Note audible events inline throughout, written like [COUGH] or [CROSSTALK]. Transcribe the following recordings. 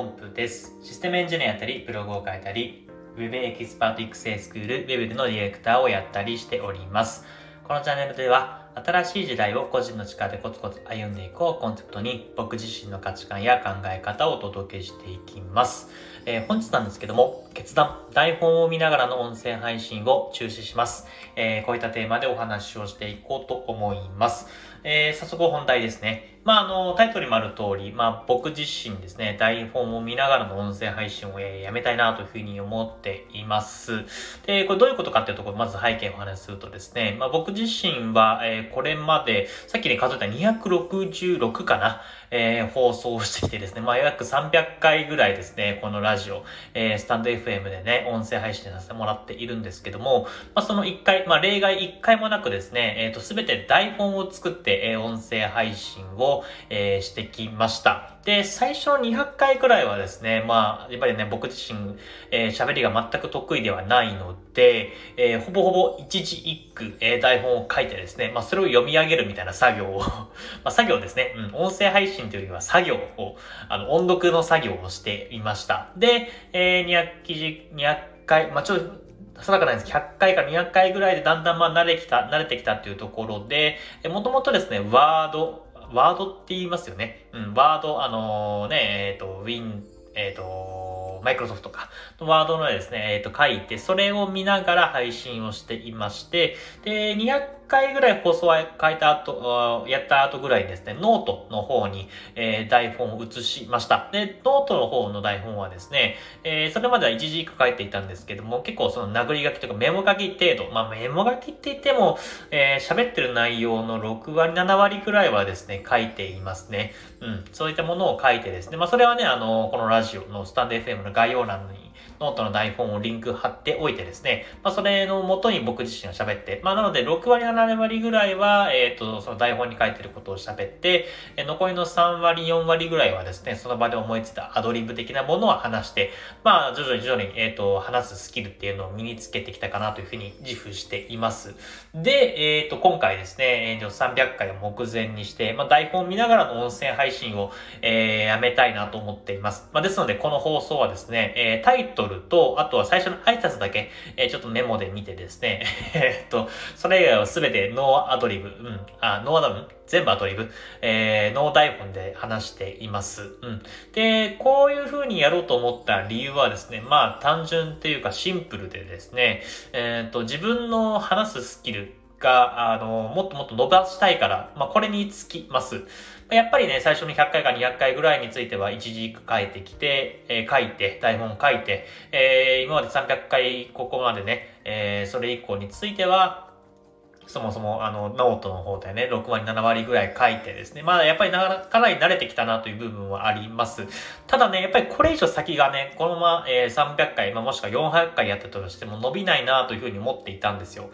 ポンプです。システムエンジニアやったり、ブログを書いたり、Web エキスパート育成スクール Web でのディレクターをやったりしております。このチャンネルでは、新しい時代を個人の力でコツコツ歩んでいこうコンセプトに僕自身の価値観や考え方をお届けしていきます。えー、本日なんですけども、決断、台本を見ながらの音声配信を中止します。えー、こういったテーマでお話をしていこうと思います。えー、早速本題ですね。まあ、あの、タイトルにもある通り、まあ、僕自身ですね、台本を見ながらの音声配信を、やめたいなというふうに思っています。で、これどういうことかっていうところ、まず背景をお話しするとですね、まあ、僕自身は、えー、これまで、さっきね、数えた266かな、えー、放送してきてですね、まあ、約300回ぐらいですね、このラジオ、えー、スタンド FM でね、音声配信させてもらっているんですけども、まあ、その1回、まあ、例外1回もなくですね、えっ、ー、と、すべて台本を作って、えー、音声配信を、えー、してきました。で、最初200回くらいはですね、まあ、やっぱりね、僕自身、えー、喋りが全く得意ではないので、えー、ほぼほぼ一字一句、えー、台本を書いてですね、まあ、それを読み上げるみたいな作業を [LAUGHS] まあ、作業ですね、うん、音声配信というよりは作業を、あの、音読の作業をしていました。で、えー、200記事、200回、まあ、ちょっと、定かないです。100回から200回ぐらいでだんだんまあ慣れてきた、慣れてきたっていうところで、もともとですね、ワード、ワードって言いますよね。うん、ワード、あのー、ね、えっ、ー、と、ウィン、えっ、ー、と、マイクロソフトか、ワードのですね、えっ、と、書いて、それを見ながら配信をしていまして、で、200回ぐらい放送は超えた後、やった後ぐらいですね、ノートの方に、えー、台本を移しました。で、ノートの方の台本はですね、えー、それまでは一字一句書いていたんですけども、結構その殴り書きとかメモ書き程度、まあメモ書きって言っても、えー、喋ってる内容の6割、7割くらいはですね、書いていますね。うん。そういったものを書いてですね、まあそれはね、あの、このラジオのスタンド FM の概要欄にノートの台本をリンク貼っておいてですね、まあ、それの元に僕自身が喋って、まあ、なので6割、7割ぐらいは、えっ、ー、と、その台本に書いてることを喋って、え残りの3割、4割ぐらいはですね、その場で思いついたアドリブ的なものを話して、まあ、徐々に徐々に、えっ、ー、と、話すスキルっていうのを身につけてきたかなというふうに自負しています。で、えっ、ー、と、今回ですね、えー、300回を目前にして、まあ、台本を見ながらの音声配信を、えー、やめたいなと思っています。まあ、ですので、この放送はですね、えー、タイトルと、あとは最初の挨拶だけ、えー、ちょっとメモで見てですね、[LAUGHS] えっと、それ以外はすべてノーアドリブ、うん、あ、ノーアドリブ全部アドリブ、えー、ノー台本で話しています。うん。で、こういう風にやろうと思った理由はですね、まあ単純っていうかシンプルでですね、えっ、と、自分の話すスキルが、あの、もっともっと伸ばしたいから、まあ、これにつきます。やっぱりね、最初の100回か200回ぐらいについては、一時一句書いてきて、えー、書いて、台本書いて、えー、今まで300回、ここまでね、えー、それ以降については、そもそも、あの、ノートの方でね、6割、7割ぐらい書いてですね。まあ、やっぱりなかなり慣れてきたなという部分はあります。ただね、やっぱりこれ以上先がね、このまま、えー、300回、まあ、もしくは400回やってたとしても伸びないなというふうに思っていたんですよ。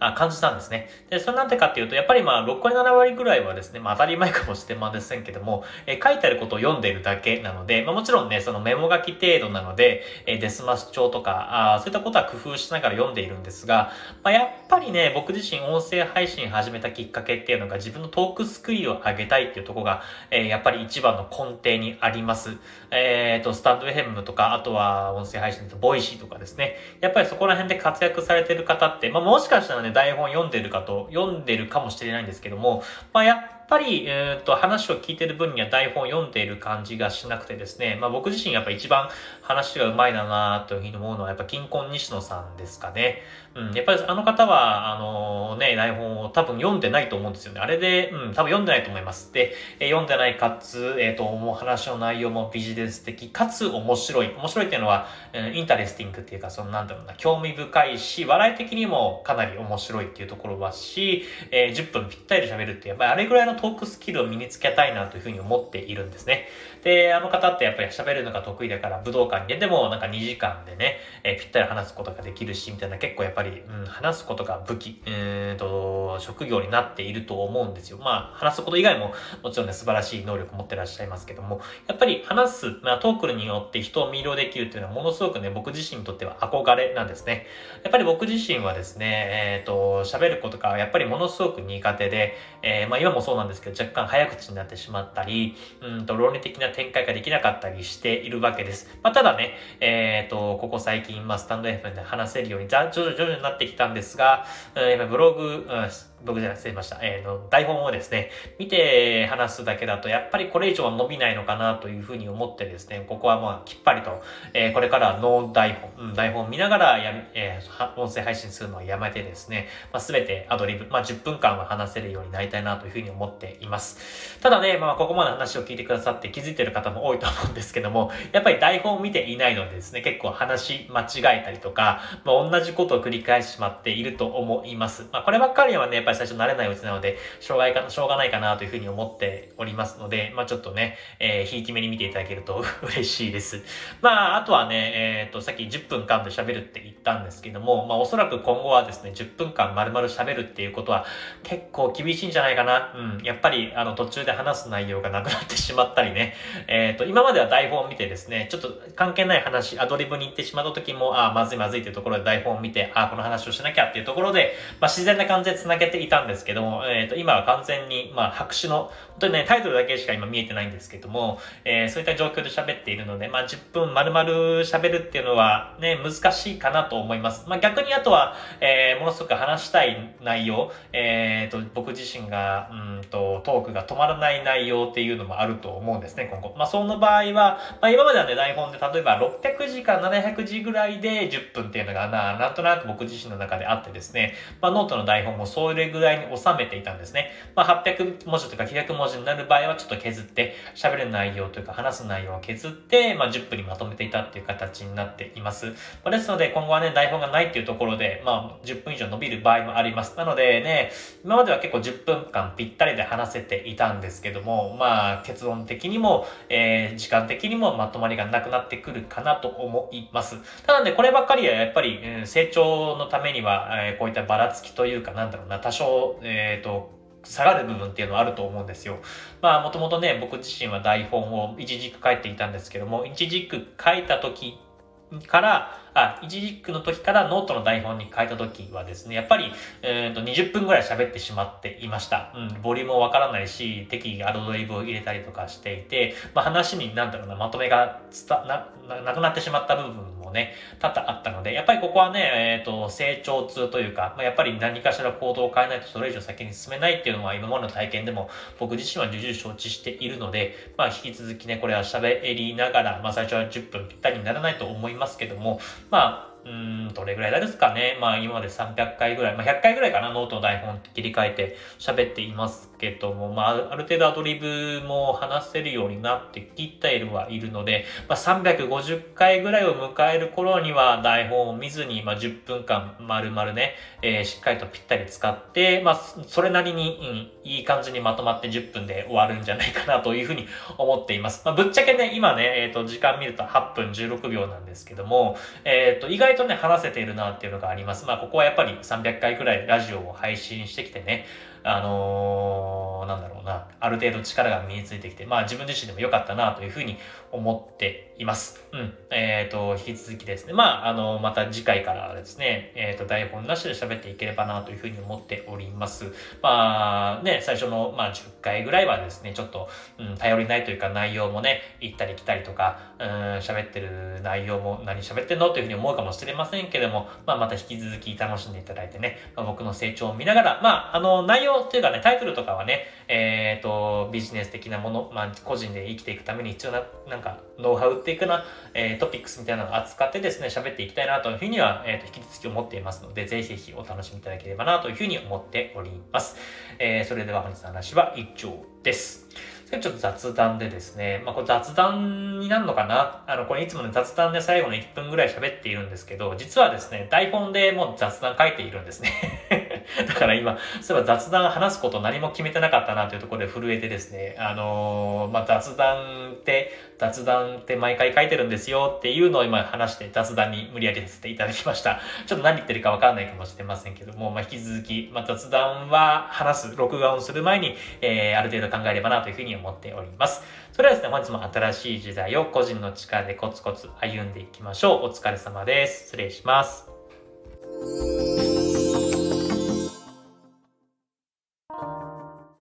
あ感じたんですね。で、それなんでかっていうと、やっぱりまあ、6割7割ぐらいはですね、まあ当たり前かもしれませんけども、え書いてあることを読んでいるだけなので、まあもちろんね、そのメモ書き程度なので、えですます調とか、あそういったことは工夫しながら読んでいるんですが、まあやっぱりね、僕自身音声配信始めたきっかけっていうのが自分のトークスキルを上げたいっていうとこが、え、やっぱり一番の根底にあります。えっ、ー、と、スタンド FM とか、あとは音声配信とボイシーとかですね。やっぱりそこら辺で活躍されてる方って、まあもしかしたらね、台本読んでるかと、読んでるかもしれないんですけども、まあ、やっぱり、えっ、と、話を聞いてる分には台本読んでいる感じがしなくてですね、まあ僕自身やっぱ一番話が上手いなというふうに思うのはやっぱキンコン西野さんですかね。うん、やっぱりあの方は、あのね、台本を多分読んでないと思うんですよね。あれで、うん、多分読んでないと思います。で、え、読んでないかつ、えっ、ー、と、もう話の内容もビジネス的かつ面白い。面白いっていうのは、え interesting っていうか、そのなんだろうな、興味深いし、笑い的にもかなり面白いっていうところはし、えー、10分ぴったり喋るって、やっぱりあれぐらいのトークスキルを身につけたいなというふうに思っているんですね。で、あの方ってやっぱり喋るのが得意だから武道館に出てもなんか2時間でね、えー、ぴったり話すことができるし、みたいな結構やっぱりり、うん、話すことが武器、えーと、職業になっていると思うんですよ。まあ、話すこと以外ももちろんね、素晴らしい能力持ってらっしゃいますけども、やっぱり話す、まあ、トークルによって人を魅了できるっていうのはものすごくね、僕自身にとっては憧れなんですね。やっぱり僕自身はですね、えっ、ー、と、喋ることがやっぱりものすごく苦手で、えー、まあ今もそうなんですけど、若干早口になってしまったり、うんと、論理的な展開ができなかったりしているわけです。まあ、ただね、えっ、ー、と、ここ最近、まあ、スタンド FM で話せるように、徐々徐々になってきたんですが、やっぱブログ、僕じゃ失礼しました。えー、の、台本をですね、見て話すだけだと、やっぱりこれ以上は伸びないのかなというふうに思ってですね、ここはまあ、きっぱりと、えー、これからはノー台本、うん、台本を見ながらや、えー、音声配信するのをやめてですね、まあ、すべてアドリブ、まあ、10分間は話せるようになりたいなというふうに思っています。ただね、まあ、ここまで話を聞いてくださって気づいてる方も多いと思うんですけども、やっぱり台本を見ていないのでですね、結構話間違えたりとか、まあ、同じことを繰り返してしまっていると思います。まあ、こればっかりはね、ぱり最初慣れないうちなので、しょうがないかしょうがないかなというふうに思っておりますので、まあちょっとね、えー、ひいき目に見ていただけると [LAUGHS] 嬉しいです。まああとはね、えっ、ー、と、さっき10分間で喋るって言ったんですけども、まあおそらく今後はですね、10分間丸々喋るっていうことは結構厳しいんじゃないかな。うん。やっぱり、あの、途中で話す内容がなくなってしまったりね、えっ、ー、と、今までは台本を見てですね、ちょっと関係ない話、アドリブに行ってしまった時も、ああ、まずいまずいっていうところで台本を見て、ああ、この話をしなきゃっていうところで、まあ自然な感じで繋げていたんですけども、えっ、ー、と、今は完全に、まあ、白紙の、本当にね、タイトルだけしか今見えてないんですけども、えー、そういった状況で喋っているので、まあ、10分丸々喋るっていうのはね、難しいかなと思います。まあ、逆にあとは、えー、ものすごく話したい内容、えー、と、僕自身が、うんと、トークが止まらない内容っていうのもあると思うんですね、今後。まあ、その場合は、まあ、今まではね、台本で例えば600字か700字ぐらいで10分っていうのがな、なんとなく僕自身の中であってですね、まあ、ノートの台本もそれぐらいに収めていたんですね。まあ、800文字とか900文字になる場合はちょっと削って、喋る内容というか話す内容を削って、まあ、10分にまとめていたっていう形になっています。まあ、ですので、今後はね、台本がないっていうところで、まあ、10分以上伸びる場合もあります。なのでね、今までは結構10分間ぴったりで話せていたんですけども、まあ、結論的にも、えー、時間的にもまとまりがなくなってくるかなと思います。ただね、こればっかりはやっぱり、うん、成長のためには、えー、こういったばらつきというか、なんだろうな、多少、えっ、ー、と、下がる部分っていうのはあると思うんですよ。まあもともとね、僕自身は台本を一字一句書いていたんですけども、一字一句書いた時から、あ、一字一句の時からノートの台本に変えた時はですね、やっぱり、えー、と20分ぐらい喋ってしまっていました。うん、ボリュームもわからないし、適宜アドリブを入れたりとかしていて、まあ、話に、なんだろうな、まとめがな、なくなってしまった部分もね、多々あったので、やっぱりここはね、えっ、ー、と、成長痛というか、まあ、やっぱり何かしら行動を変えないとそれ以上先に進めないっていうのは今までの体験でも僕自身は重々承知しているので、まあ、引き続きね、これは喋りながら、まあ、最初は10分ぴったりにならないと思いますけども、まあ、うん、どれぐらいですかね。まあ今まで300回ぐらい、まあ100回ぐらいかな、ノートの台本切り替えて喋っていますけども、まあある程度アドリブも話せるようになってきているはいるので、まあ350回ぐらいを迎える頃には台本を見ずに、まあ10分間丸々ね、えー、しっかりとぴったり使って、まあそれなりに、うん、いい感じにまとまって10分で終わるんじゃないかなというふうに思っています。まあぶっちゃけね、今ね、えっ、ー、と時間見ると8分16秒なんですけども、えっ、ー、と意外とね、話せているなっていうのがあります。まあ、ここはやっぱり300回くらいラジオを配信してきてね、あのー、なんだろうな、ある程度力が身についてきて、まあ自分自身でも良かったなというふうに思っています。うん。えっ、ー、と、引き続きですね、まあ、あの、また次回からですね、えっ、ー、と、台本なしで喋っていければなというふうに思っております。まあ、ね、最初の、まあ、10回ぐらいはですね、ちょっと、うん、頼りないというか内容もね、行ったり来たりとか、うん、喋ってる内容も何喋ってんのというふうに思うかもしれませんけども、まあ、また引き続き楽しんでいただいてね、まあ、僕の成長を見ながら、まあ、あの、内容っていうかね、タイトルとかはね、えっ、ー、と、ビジネス的なもの、まあ、個人で生きていくために必要な、なんか、ノウハウっていくな、えー、トピックスみたいなのを扱ってですね、喋っていきたいなというふうには、えっ、ー、と、引き続き思っていますので、ぜひぜひお楽しみいただければなというふうに思っております。えー、それでは本日の話は以上です。ちょっと雑談でですね、まあ、これ雑談になるのかな？あの、これいつもね、雑談で最後の1分ぐらい喋っているんですけど、実はですね、台本でもう雑談書いているんですね。[LAUGHS] だから今、そういえば雑談話すこと何も決めてなかったなというところで震えてですね、あのー、まあ、雑談って、雑談って毎回書いてるんですよっていうのを今話して雑談に無理やりさせていただきました。ちょっと何言ってるかわかんないかもしれませんけども、まあ、引き続き、まあ、雑談は話す、録画をする前に、えー、ある程度考えればなというふうに思っております。それではですね、本日も新しい時代を個人の力でコツコツ歩んでいきましょう。お疲れ様です。失礼します。